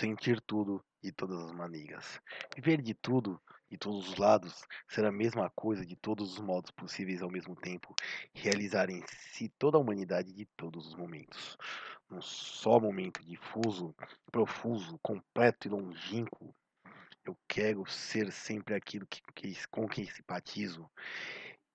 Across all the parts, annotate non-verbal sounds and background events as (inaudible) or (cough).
sentir tudo de todas as maneiras. Viver de tudo, de todos os lados, ser a mesma coisa de todos os modos possíveis ao mesmo tempo, realizar em si toda a humanidade de todos os momentos. Num só momento difuso, profuso, completo e longínquo, eu quero ser sempre aquilo que, que, com quem simpatizo.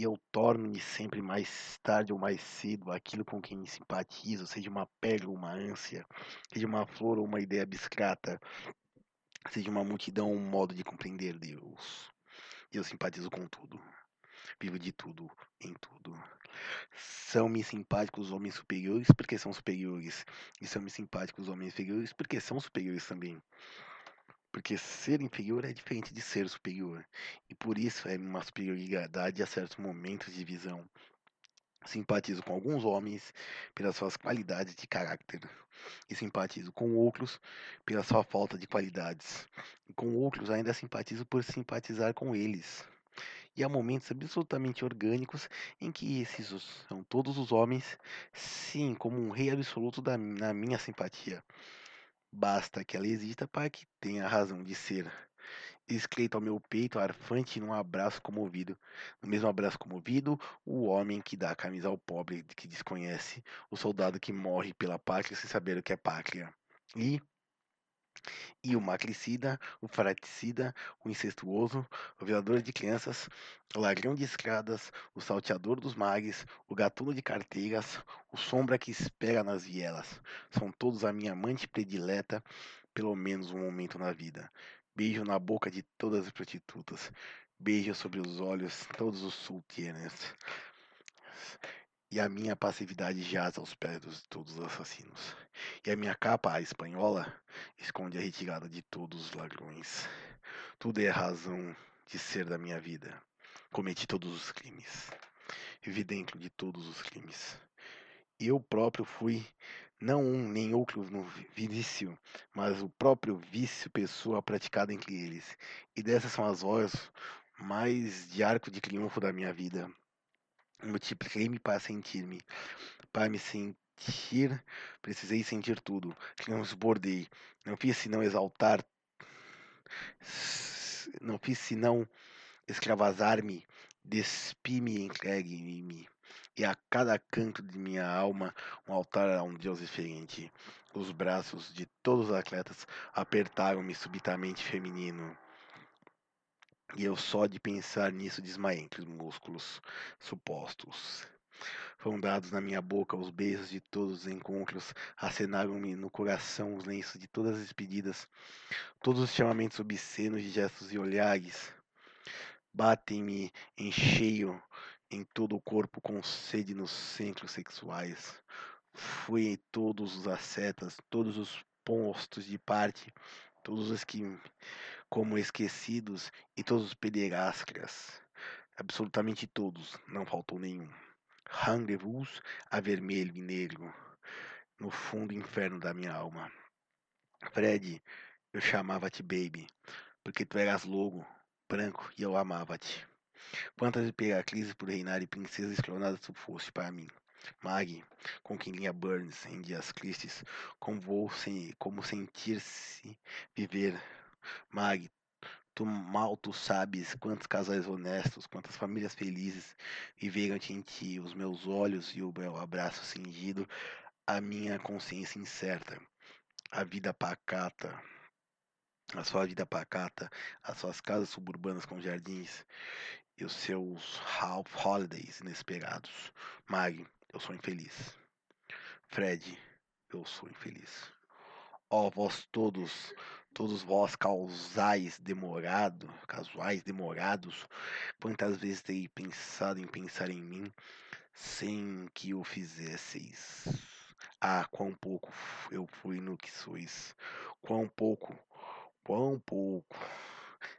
E eu torno-me sempre mais tarde ou mais cedo aquilo com quem simpatizo, seja uma pedra ou uma ânsia, seja uma flor ou uma ideia abstrata, seja uma multidão ou um modo de compreender Deus. E eu simpatizo com tudo. Vivo de tudo, em tudo. São-me simpáticos os homens superiores porque são superiores. E são-me simpáticos os homens inferiores porque são superiores também. Porque ser inferior é diferente de ser superior. E por isso é uma superioridade a certos momentos de visão. Simpatizo com alguns homens pelas suas qualidades de caráter. E simpatizo com outros pela sua falta de qualidades. E com outros ainda simpatizo por simpatizar com eles. E há momentos absolutamente orgânicos em que esses são todos os homens, sim, como um rei absoluto da, na minha simpatia. Basta que ela exista para que tenha razão de ser. Escleito ao meu peito, arfante num abraço comovido. No mesmo abraço comovido, o homem que dá a camisa ao pobre que desconhece, o soldado que morre pela pátria sem saber o que é pátria. E e o matricida, o fraticida, o incestuoso, o violador de crianças, o ladrão de escadas, o salteador dos mares, o gatuno de carteiras, o sombra que espera nas vielas. São todos a minha amante predileta, pelo menos um momento na vida. Beijo na boca de todas as prostitutas. Beijo sobre os olhos todos os sultienes. E a minha passividade jaz aos pés de todos os assassinos. E a minha capa, a espanhola, esconde a retirada de todos os ladrões. Tudo é a razão de ser da minha vida. Cometi todos os crimes. Vivi dentro de todos os crimes. Eu próprio fui não um nem outro no vício, mas o próprio vício pessoa praticada entre eles. E dessas são as horas mais de arco de triunfo da minha vida multipliquei-me para sentir-me. Para me sentir, precisei sentir tudo. Transbordei. Não fiz senão exaltar. Não fiz senão escravazar-me, despi-me, entregue-me. E a cada canto de minha alma, um altar a um Deus diferente. Os braços de todos os atletas apertaram-me subitamente feminino. E eu só de pensar nisso desmaiei entre os músculos supostos. Foram dados na minha boca os beijos de todos os encontros, acenaram-me no coração os lenços de todas as despedidas, todos os chamamentos obscenos de gestos e olhares. Batem-me em cheio em todo o corpo com sede nos centros sexuais. Fui em todos os ascetas, todos os postos de parte, todos os que como esquecidos e todos os pederastas, absolutamente todos, não faltou nenhum. Rendezvous a vermelho e negro, no fundo inferno da minha alma. Fred, eu chamava-te baby, porque tu eras logo, branco e eu amava-te. Quantas imperatrices por reinar e princesas clonadas tu foste para mim. Maggie, com quem linha Burns em Dias Cristes, como, vou, como sentir-se viver Mag, tu mal tu sabes quantos casais honestos, quantas famílias felizes viveram em ti, os meus olhos e o meu abraço cingido, a minha consciência incerta, a vida pacata, a sua vida pacata, as suas casas suburbanas com jardins e os seus half holidays inesperados. Mag, eu sou infeliz. Fred, eu sou infeliz. Ó oh, vós todos, todos vós causais demorado, casuais demorados, quantas vezes tenho pensado em pensar em mim sem que o fizesseis. Ah, quão pouco eu fui no que sois, quão pouco, quão pouco.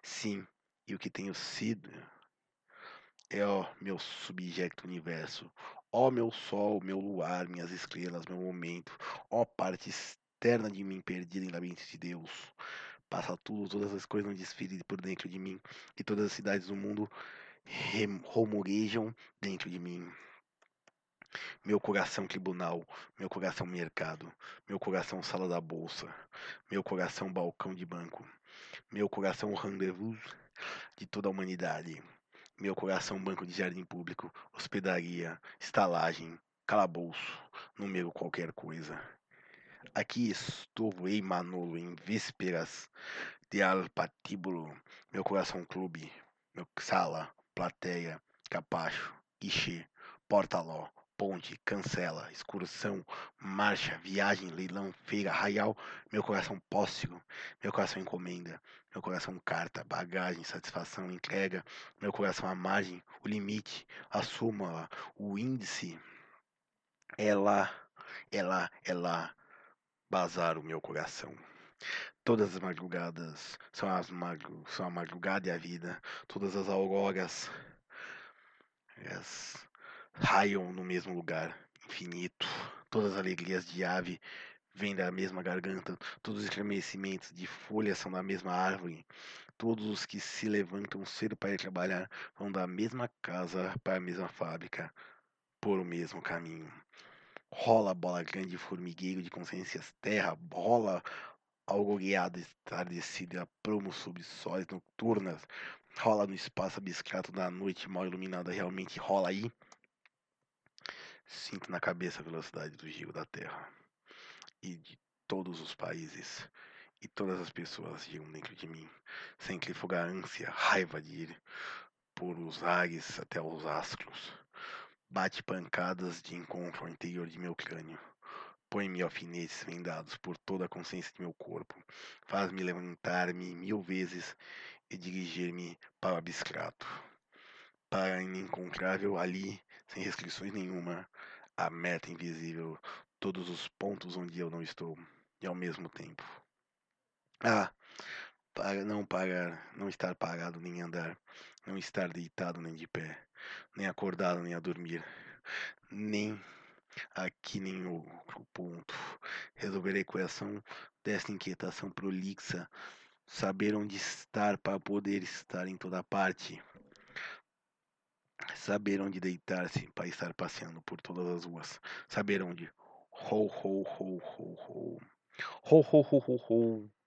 Sim, e o que tenho sido é ó meu subjecto universo, ó meu sol, meu luar, minhas estrelas, meu momento, ó parte eterna de mim perdida em labirintos de Deus. Passa tudo, todas as coisas no desfile por dentro de mim, e todas as cidades do mundo romorejam dentro de mim. Meu coração tribunal, meu coração mercado, meu coração sala da bolsa, meu coração balcão de banco, meu coração rendezvous de toda a humanidade, meu coração banco de jardim público, hospedaria, estalagem, calabouço, número qualquer coisa. Aqui estou, ei Manolo, em vésperas de al patíbulo, meu coração clube, meu sala, plateia, capacho, guichê, porta-ló, ponte, cancela, excursão, marcha, viagem, leilão, feira, arraial, meu coração póssego, meu coração encomenda, meu coração carta, bagagem, satisfação, entrega, meu coração a margem, o limite, a súmula, o índice, é lá, é lá, é lá, bazar o meu coração. Todas as madrugadas são, as madru são a madrugada e a vida. Todas as auroras as raiam no mesmo lugar, infinito. Todas as alegrias de ave vêm da mesma garganta. Todos os estremecimentos de folhas são da mesma árvore. Todos os que se levantam cedo para ir trabalhar vão da mesma casa para a mesma fábrica, por o mesmo caminho. Rola bola grande, formigueiro de consciências, terra, rola algogueada estarrecida, prumo sob sóis noturnas, rola no espaço abstrato da noite mal iluminada, realmente rola aí. Sinto na cabeça a velocidade do giro da Terra e de todos os países e todas as pessoas giram dentro de mim, sem trifugar ânsia, raiva de ir por os ares até os astros. Bate pancadas de encontro ao interior de meu crânio. Põe-me alfinetes vendados por toda a consciência de meu corpo. Faz-me levantar-me mil vezes e dirigir-me para o abstrato. Para a inencontrável ali, sem restrições nenhuma, a meta invisível, todos os pontos onde eu não estou, e ao mesmo tempo. Ah, não parar, não estar parado nem andar, não estar deitado nem de pé, nem acordado nem a dormir, nem aqui nem outro ponto. Resolver a equação desta inquietação prolixa, saber onde estar para poder estar em toda parte. Saber onde deitar-se para estar passeando por todas as ruas. Saber onde. Ho, ho, ho, ho, ho. Ho, ho, ho, ho, ho.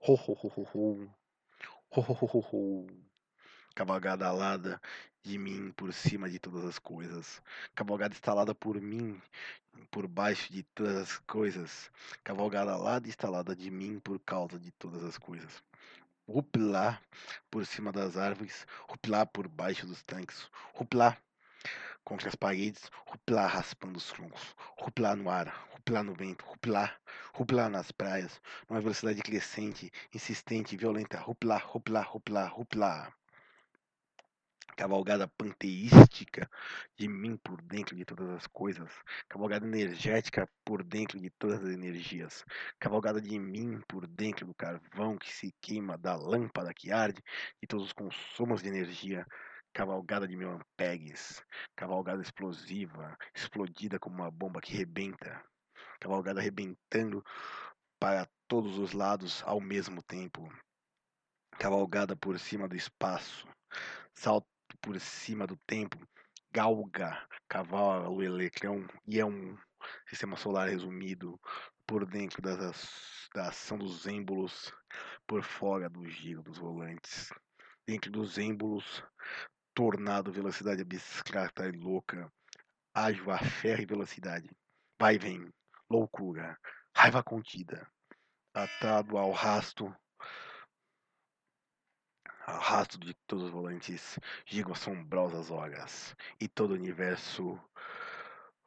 Ho, ho, ho, ho, ho. Ho, ho, ho, ho, ho. Cavalgada alada de mim por cima de todas as coisas. Cavalgada instalada por mim por baixo de todas as coisas. Cavalgada alada instalada de mim por causa de todas as coisas rupilar por cima das árvores, rupilar por baixo dos tanques, rupilar contra as paredes, rupilar raspando os troncos, rupilar no ar, rupilar no vento, rupilar, rupilar nas praias, numa velocidade crescente, insistente, violenta, rupilar, rupilar, rupilar, rupilar cavalgada panteística de mim por dentro de todas as coisas, cavalgada energética por dentro de todas as energias, cavalgada de mim por dentro do carvão que se queima, da lâmpada que arde, de todos os consumos de energia, cavalgada de meu ampegues, cavalgada explosiva, explodida como uma bomba que rebenta, cavalgada arrebentando para todos os lados ao mesmo tempo, cavalgada por cima do espaço, salto por cima do tempo, galga, cavala o electrão e é um sistema solar resumido por dentro das, da ação dos êmbolos, por fora do giro dos volantes. Dentro dos êmbolos, tornado velocidade abstrata e louca, ágil a ferro e velocidade. Vai e vem, loucura, raiva contida, atado ao rasto arrasto de todos os volantes, gigo assombrosas horas, e todo o universo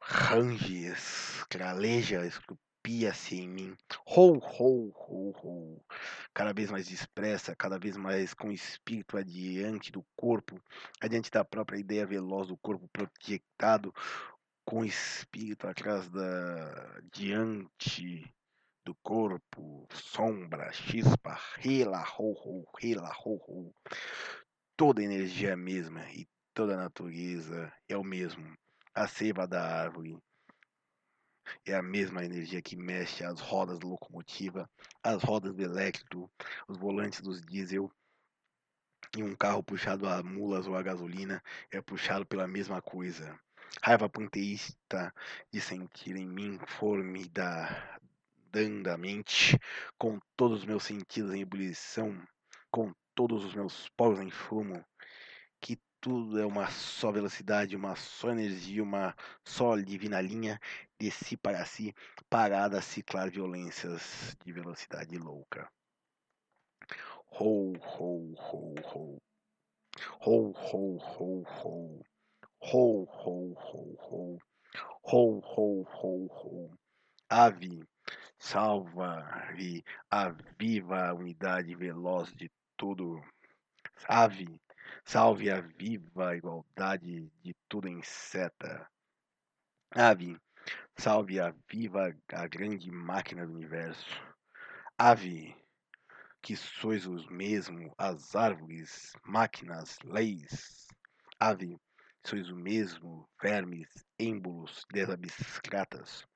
range, escraleja, esculpia-se em mim, rou, rou, rou, rou, cada vez mais expressa, cada vez mais com o espírito adiante do corpo, adiante da própria ideia veloz do corpo projetado, com o espírito atrás da diante do corpo, sombra, chispa, rela, ho, ho, rela, ho. Toda energia é a mesma e toda a natureza é o mesmo. A seiva da árvore é a mesma energia que mexe as rodas da locomotiva, as rodas do elétrico, os volantes dos diesel. E um carro puxado a mulas ou a gasolina é puxado pela mesma coisa. Raiva panteísta de sentir em mim formidandamente, com todos os meus sentidos em ebulição, com todos os meus poros em fumo, que tudo é uma só velocidade, uma só energia, uma só divina linha de si para si, parada a ciclar violências de velocidade louca. Ho, ho, ho, ho. Ho, ho, ho, ho. Ho, ho, ho, ho. Ho, ho, ho, ho. Ave, salva-me a viva unidade veloz de tudo. Ave, salve a viva igualdade de tudo em seta. Ave, salve a viva a grande máquina do universo. Ave, que sois os mesmo, as árvores, máquinas, leis. Ave, sois o mesmo, vermes, êmbolos, desabiscratas.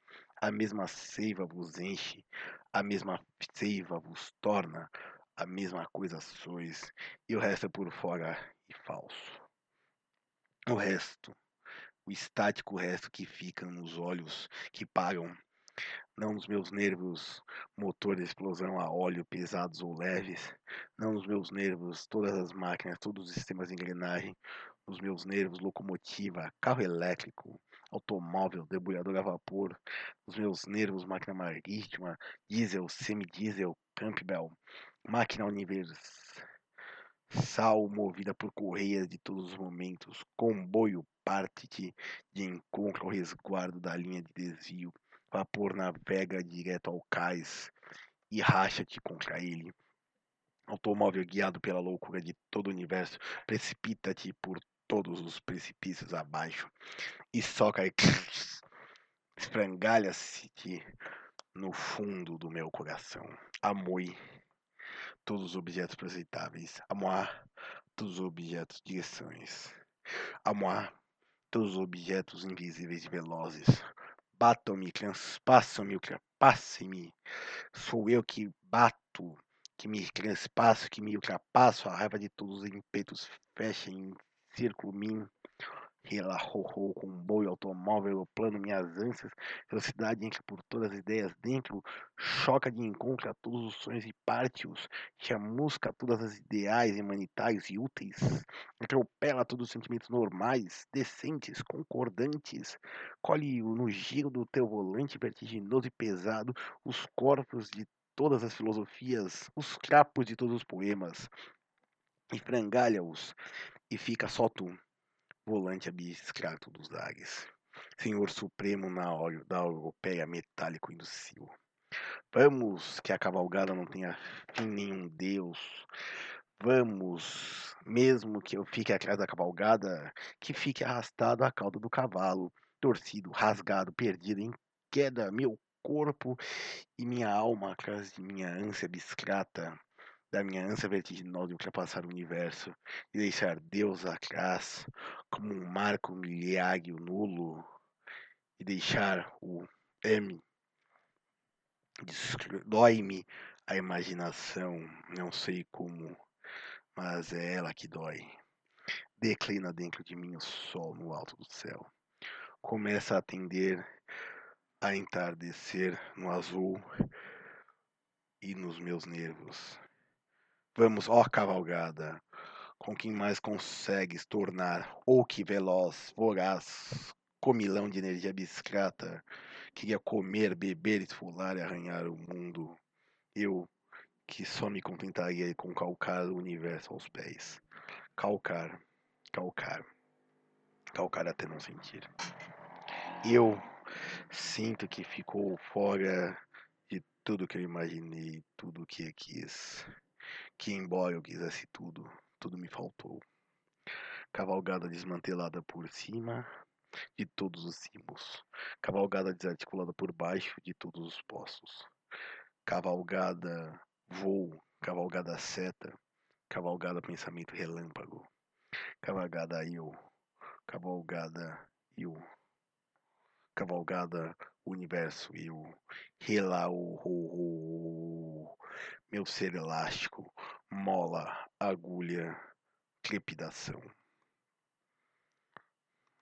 A mesma seiva vos enche, a mesma seiva vos torna, a mesma coisa sois, e o resto é por fora e falso. O resto, o estático resto que fica nos olhos, que pagam não nos meus nervos motor de explosão a óleo pesados ou leves, não nos meus nervos todas as máquinas, todos os sistemas de engrenagem, nos meus nervos locomotiva, carro elétrico, automóvel, debulhador a vapor, nos meus nervos máquina marítima, diesel, semidiesel, Campbell, máquina universal movida por correias de todos os momentos, comboio parte-te de encontro ao resguardo da linha de desvio, Vapor navega direto ao cais e racha-te contra ele. Automóvel guiado pela loucura de todo o universo, precipita-te por todos os precipícios abaixo e soca e (laughs) esfrangalha-se-te no fundo do meu coração. Amoi todos os objetos projetáveis. Amoi todos os objetos direções. Amoi todos os objetos invisíveis e velozes. Batam-me, transpassam-me, ultrapassem-me. Sou eu que bato, que me transpasso, que me ultrapasso. A raiva de todos os impetos fecha em círculo mim Relarrou com um boi automóvel, plano minhas ânsias, velocidade entra por todas as ideias dentro, choca de encontro a todos os sonhos e parte-os, chamusca todas as ideais humanitários e úteis, atropela todos os sentimentos normais, decentes, concordantes, colhe no giro do teu volante vertiginoso e pesado os corpos de todas as filosofias, os crapos de todos os poemas, e frangalha-os, e fica só tu volante abstrato dos ares, Senhor Supremo na óleo da europeia metálico induzível. Vamos, que a cavalgada não tenha fim nenhum Deus. Vamos, mesmo que eu fique atrás da cavalgada, que fique arrastado à cauda do cavalo, torcido, rasgado, perdido, em queda, meu corpo e minha alma atrás de minha ânsia abstrata, da minha ânsia vertiginosa de ultrapassar o universo e deixar Deus atrás como um marco miliário nulo e deixar o M. Dói-me a imaginação, não sei como, mas é ela que dói. Declina dentro de mim o sol no alto do céu. Começa a atender a entardecer no azul e nos meus nervos. Vamos, ó cavalgada, com quem mais consegues tornar, ou que veloz, voraz, comilão de energia abstrata, queria comer, beber, esfolar e arranhar o mundo. Eu, que só me contentaria com calcar o universo aos pés. Calcar, calcar, calcar até não sentir. Eu sinto que ficou fora de tudo que eu imaginei, tudo que eu quis que embora eu quisesse tudo, tudo me faltou. Cavalgada desmantelada por cima de todos os cimos. Cavalgada desarticulada por baixo de todos os poços. Cavalgada voo, cavalgada seta, cavalgada pensamento relâmpago. Cavalgada eu, cavalgada eu. Cavalgada universo eu. Rela o meu ser elástico, mola, agulha, trepidação.